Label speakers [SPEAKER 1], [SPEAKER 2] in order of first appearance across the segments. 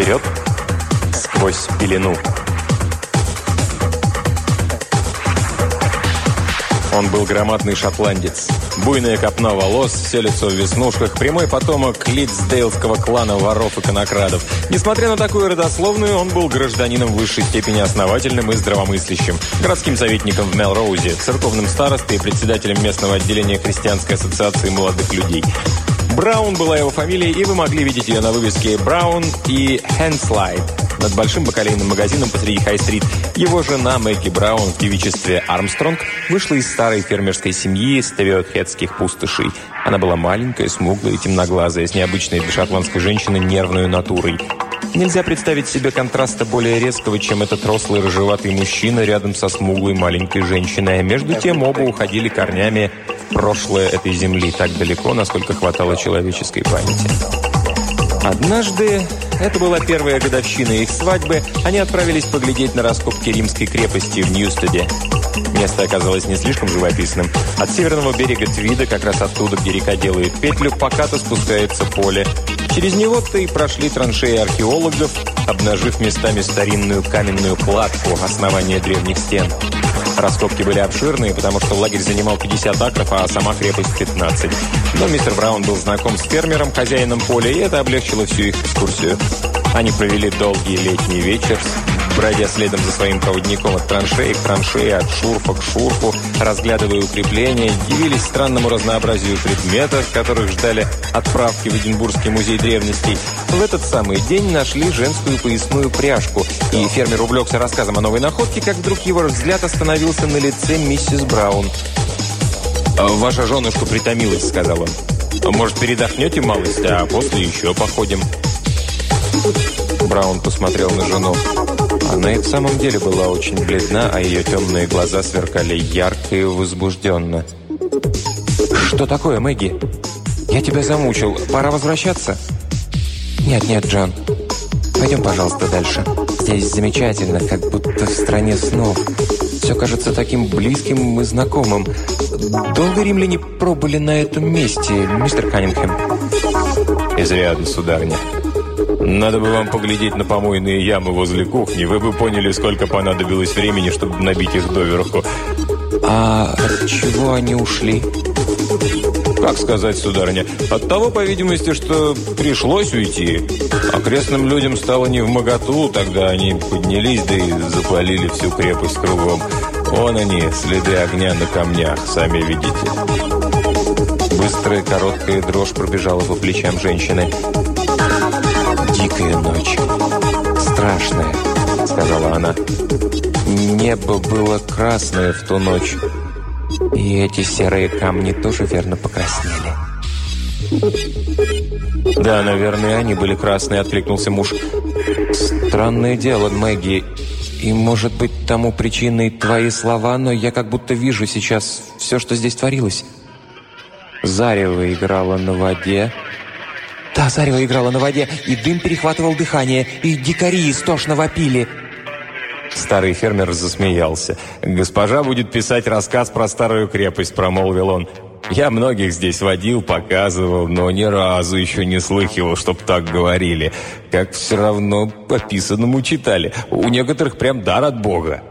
[SPEAKER 1] Вперед, сквозь пелену. Он был громадный шотландец. Буйная копна волос, все лицо в веснушках, прямой потомок литсдейлского клана воров и конокрадов. Несмотря на такую родословную, он был гражданином высшей степени основательным и здравомыслящим. Городским советником в Мелроузе, церковным старостой и председателем местного отделения Христианской ассоциации молодых людей. Браун была его фамилия, и вы могли видеть ее на вывеске «Браун» и «Хэнслайд» над большим бакалейным магазином посреди Хай-стрит. Его жена Мэгги Браун в девичестве Армстронг вышла из старой фермерской семьи Стевиотхедских пустошей. Она была маленькая, смуглая и темноглазая, с необычной для шотландской женщины нервной натурой. Нельзя представить себе контраста более резкого, чем этот рослый рыжеватый мужчина рядом со смуглой маленькой женщиной. А между тем оба уходили корнями прошлое этой земли так далеко, насколько хватало человеческой памяти. Однажды, это была первая годовщина их свадьбы, они отправились поглядеть на раскопки римской крепости в Ньюстеде. Место оказалось не слишком живописным. От северного берега Твида, как раз оттуда, где река делает петлю, покато спускается поле. Через него-то и прошли траншеи археологов, обнажив местами старинную каменную кладку основания древних стен. Раскопки были обширные, потому что лагерь занимал 50 акров, а сама крепость 15. Но мистер Браун был знаком с фермером, хозяином поля, и это облегчило всю их экскурсию. Они провели долгий летний вечер, бродя следом за своим проводником от траншеи к траншеи, от шурфа к шурфу, разглядывая укрепления, дивились странному разнообразию предметов, которых ждали отправки в Эдинбургский музей древностей. В этот самый день нашли женскую поясную пряжку, и фермер увлекся рассказом о новой находке, как вдруг его взгляд остановился на лице миссис Браун. «Ваша женушка притомилась», — сказал он. «Может, передохнете малость, а после еще походим?» Браун посмотрел на жену. Она и в самом деле была очень бледна, а ее темные глаза сверкали ярко и возбужденно. «Что такое, Мэгги? Я тебя замучил. Пора возвращаться?» «Нет-нет, Джон. Пойдем, пожалуйста, дальше. Здесь замечательно, как будто в стране снов. Все кажется таким близким и знакомым. Долго римляне пробыли на этом месте, мистер Каннингем?» «Изрядно, сударыня». Надо бы вам поглядеть на помойные ямы возле кухни. Вы бы поняли, сколько понадобилось времени, чтобы набить их доверху. А от чего они ушли? Как сказать, сударыня? От того, по видимости, что пришлось уйти. Окрестным людям стало не в моготу, тогда они поднялись, да и запалили всю крепость кругом. Вон они, следы огня на камнях, сами видите. Быстрая короткая дрожь пробежала по плечам женщины. «Дикая ночь. Страшная», — сказала она. «Небо было красное в ту ночь. И эти серые камни тоже верно покраснели». «Да, наверное, они были красные», — откликнулся муж. «Странное дело, Мэгги. И, может быть, тому причиной твои слова, но я как будто вижу сейчас все, что здесь творилось». Зарево играло на воде, да, зарево играло на воде, и дым перехватывал дыхание, и дикари истошно вопили. Старый фермер засмеялся. «Госпожа будет писать рассказ про старую крепость», — промолвил он. «Я многих здесь водил, показывал, но ни разу еще не слыхивал, чтоб так говорили. Как все равно по писанному читали. У некоторых прям дар от Бога».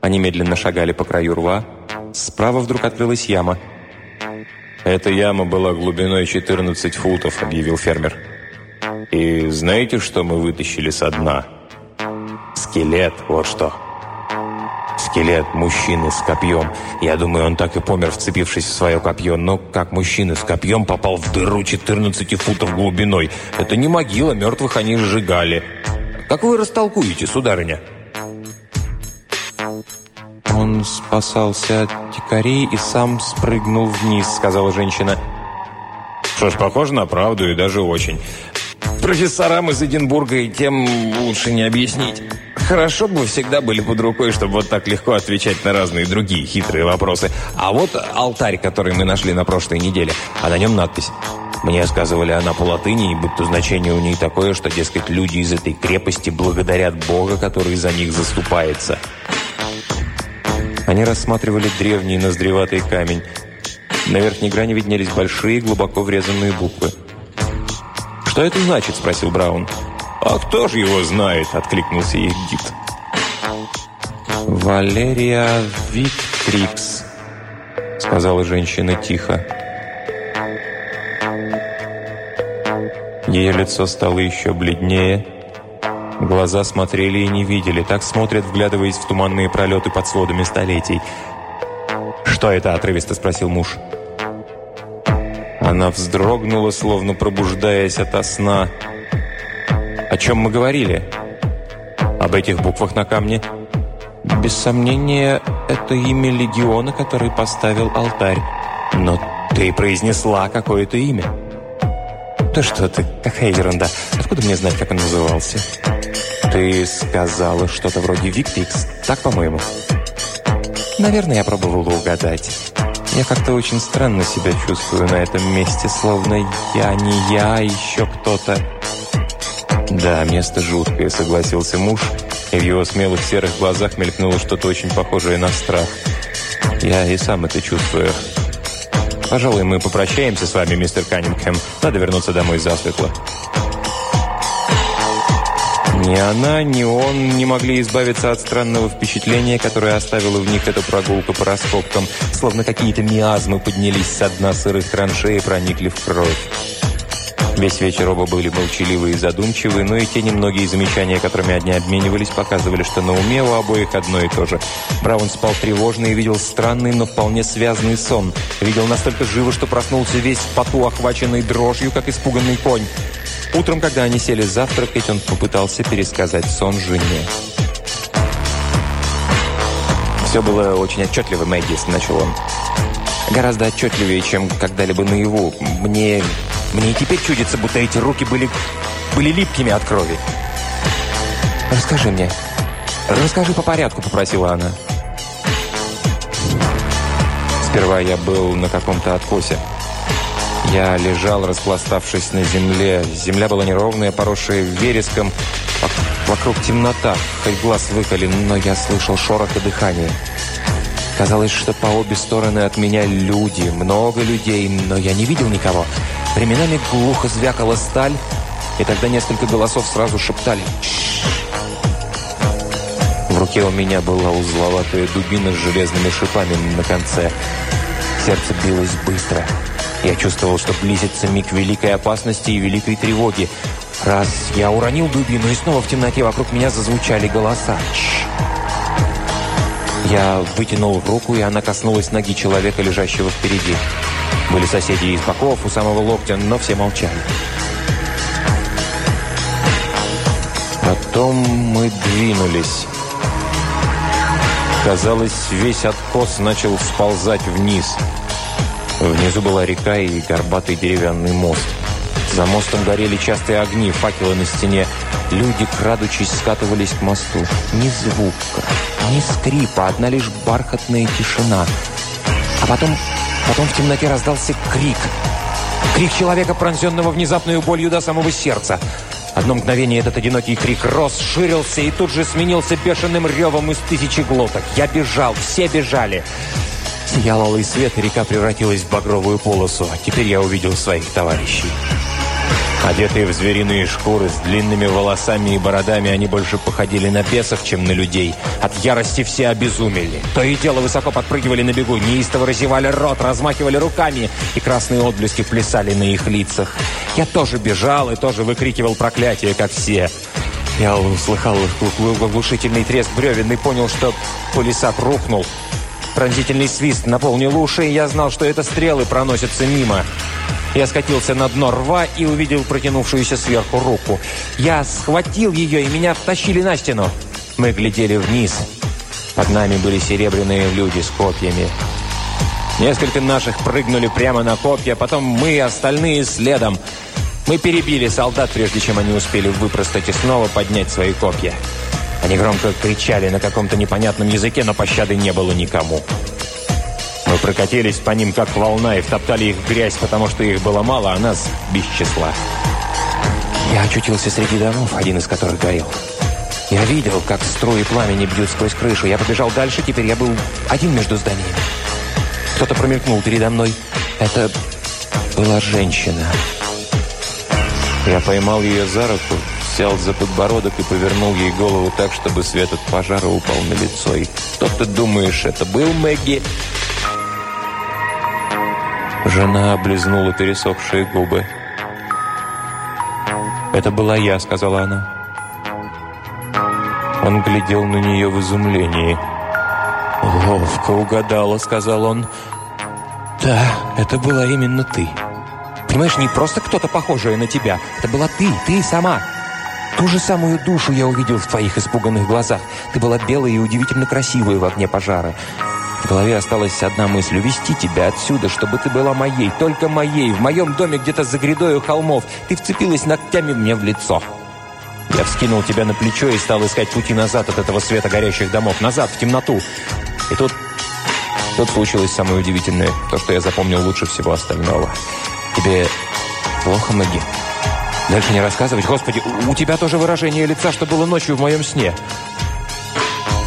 [SPEAKER 1] Они медленно шагали по краю рва. Справа вдруг открылась яма — «Эта яма была глубиной 14 футов», — объявил фермер. «И знаете, что мы вытащили со дна?» «Скелет, вот что». Скелет мужчины с копьем. Я думаю, он так и помер, вцепившись в свое копье. Но как мужчина с копьем попал в дыру 14 футов глубиной? Это не могила, мертвых они сжигали. Как вы растолкуете, сударыня?» «Он спасался от дикарей и сам спрыгнул вниз», — сказала женщина. «Что ж, похоже на правду и даже очень. Профессорам из Эдинбурга и тем лучше не объяснить. Хорошо бы всегда были под рукой, чтобы вот так легко отвечать на разные другие хитрые вопросы. А вот алтарь, который мы нашли на прошлой неделе, а на нем надпись». Мне сказывали она по латыни, и будто значение у ней такое, что, дескать, люди из этой крепости благодарят Бога, который за них заступается. Они рассматривали древний ноздреватый камень. На верхней грани виднелись большие, глубоко врезанные буквы. «Что это значит?» – спросил Браун. «А кто же его знает?» – откликнулся их гид. «Валерия Виктрикс», – сказала женщина тихо. Ее лицо стало еще бледнее. Глаза смотрели и не видели. Так смотрят, вглядываясь в туманные пролеты под сводами столетий. «Что это?» – отрывисто спросил муж. Она вздрогнула, словно пробуждаясь ото сна. «О чем мы говорили?» «Об этих буквах на камне?» «Без сомнения, это имя легиона, который поставил алтарь. Но ты произнесла какое-то имя». «Да что ты, какая ерунда. Откуда мне знать, как он назывался?» «Ты сказала что-то вроде Виктикс, так, по-моему?» «Наверное, я пробовала угадать. Я как-то очень странно себя чувствую на этом месте, словно я не я, а еще кто-то». «Да, место жуткое», — согласился муж, и в его смелых серых глазах мелькнуло что-то очень похожее на страх. «Я и сам это чувствую». Пожалуй, мы попрощаемся с вами, мистер Каннингхэм. Надо вернуться домой засветло. Ни она, ни он не могли избавиться от странного впечатления, которое оставила в них эта прогулка по раскопкам, словно какие-то миазмы поднялись со дна сырых траншей и проникли в кровь. Весь вечер оба были молчаливы и задумчивы, но и те немногие замечания, которыми они обменивались, показывали, что на уме у обоих одно и то же. Браун спал тревожно и видел странный, но вполне связанный сон. Видел настолько живо, что проснулся весь в поту, охваченный дрожью, как испуганный конь. Утром, когда они сели завтракать, он попытался пересказать сон жене. «Все было очень отчетливо, Мэггис», — начал он. «Гораздо отчетливее, чем когда-либо наяву. Мне мне и теперь чудится, будто эти руки были, были липкими от крови. «Расскажи мне. Расскажи по порядку», — попросила она. Сперва я был на каком-то откосе. Я лежал, распластавшись на земле. Земля была неровная, поросшая вереском. Вокруг темнота, хоть глаз выколен, но я слышал шорох и дыхание. Казалось, что по обе стороны от меня люди, много людей, но я не видел никого. Временами глухо звякала сталь, и тогда несколько голосов сразу шептали В руке у меня была узловатая дубина с железными шипами на конце. Сердце билось быстро. Я чувствовал, что близится миг великой опасности и великой тревоги. Раз я уронил дубину, и снова в темноте вокруг меня зазвучали голоса. Я вытянул руку, и она коснулась ноги человека, лежащего впереди. Были соседи из боков, у самого локтя, но все молчали. Потом мы двинулись. Казалось, весь откос начал сползать вниз. Внизу была река и горбатый деревянный мост. За мостом горели частые огни, факелы на стене. Люди, крадучись, скатывались к мосту. Ни звука, ни скрипа, одна лишь бархатная тишина. А потом Потом в темноте раздался крик. Крик человека, пронзенного внезапной болью до самого сердца. Одно мгновение этот одинокий крик рос, ширился и тут же сменился бешеным ревом из тысячи глоток. Я бежал, все бежали. Сиял алый свет, и река превратилась в багровую полосу. А теперь я увидел своих товарищей. Одетые в звериные шкуры, с длинными волосами и бородами, они больше походили на бесов, чем на людей. От ярости все обезумели. То и дело высоко подпрыгивали на бегу, неистово разевали рот, размахивали руками, и красные отблески плясали на их лицах. Я тоже бежал и тоже выкрикивал проклятие, как все. Я услыхал оглушительный треск бревен и понял, что полисад рухнул. Пронзительный свист наполнил уши, и я знал, что это стрелы проносятся мимо. Я скатился на дно рва и увидел протянувшуюся сверху руку. Я схватил ее, и меня втащили на стену. Мы глядели вниз. Под нами были серебряные люди с копьями. Несколько наших прыгнули прямо на копья, потом мы, остальные следом. Мы перебили солдат, прежде чем они успели выпростать и снова поднять свои копья. Они громко кричали на каком-то непонятном языке, но пощады не было никому. Мы прокатились по ним, как волна, и втоптали их в грязь, потому что их было мало, а нас без числа. Я очутился среди домов, один из которых горел. Я видел, как струи пламени бьют сквозь крышу. Я побежал дальше, теперь я был один между зданиями. Кто-то промелькнул передо мной. Это была женщина. Я поймал ее за руку, взял за подбородок и повернул ей голову так, чтобы свет от пожара упал на лицо. И кто ты думаешь, это был Мэгги? Жена облизнула пересохшие губы. «Это была я», — сказала она. Он глядел на нее в изумлении. «Ловко угадала», — сказал он. «Да, это была именно ты. Понимаешь, не просто кто-то похожий на тебя. Это была ты, ты сама. Ту же самую душу я увидел в твоих испуганных глазах. Ты была белая и удивительно красивая в огне пожара. В голове осталась одна мысль – увести тебя отсюда, чтобы ты была моей, только моей, в моем доме где-то за грядой у холмов. Ты вцепилась ногтями мне в лицо. Я вскинул тебя на плечо и стал искать пути назад от этого света горящих домов, назад, в темноту. И тут... Тут случилось самое удивительное, то, что я запомнил лучше всего остального. Тебе плохо, Мэгги? Дальше не рассказывать? Господи, у тебя тоже выражение лица, что было ночью в моем сне.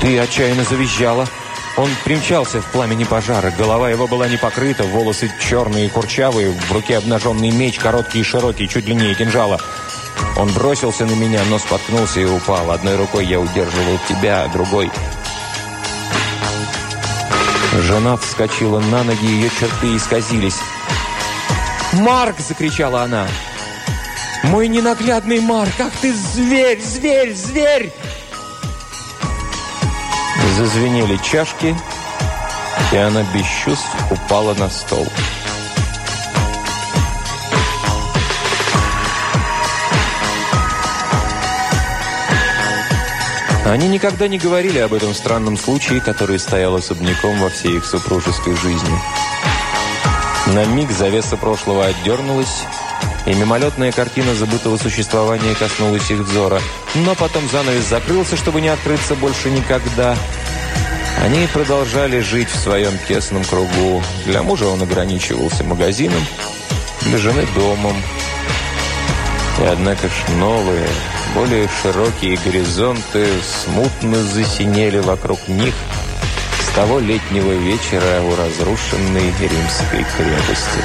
[SPEAKER 1] Ты отчаянно завизжала. Он примчался в пламени пожара. Голова его была не покрыта, волосы черные и курчавые, в руке обнаженный меч, короткий и широкий, чуть длиннее кинжала. Он бросился на меня, но споткнулся и упал. Одной рукой я удерживал тебя, а другой... Жена вскочила на ноги, ее черты исказились. «Марк!» – закричала она. «Мой ненаглядный Марк! Ах ты зверь, зверь, зверь!» Зазвенели чашки, и она без чувств упала на стол. Они никогда не говорили об этом странном случае, который стоял особняком во всей их супружеской жизни. На миг завеса прошлого отдернулась, и мимолетная картина забытого существования коснулась их взора. Но потом занавес закрылся, чтобы не открыться больше никогда – они продолжали жить в своем тесном кругу. Для мужа он ограничивался магазином, для жены – домом. И однако ж новые, более широкие горизонты смутно засинели вокруг них с того летнего вечера у разрушенной римской крепости.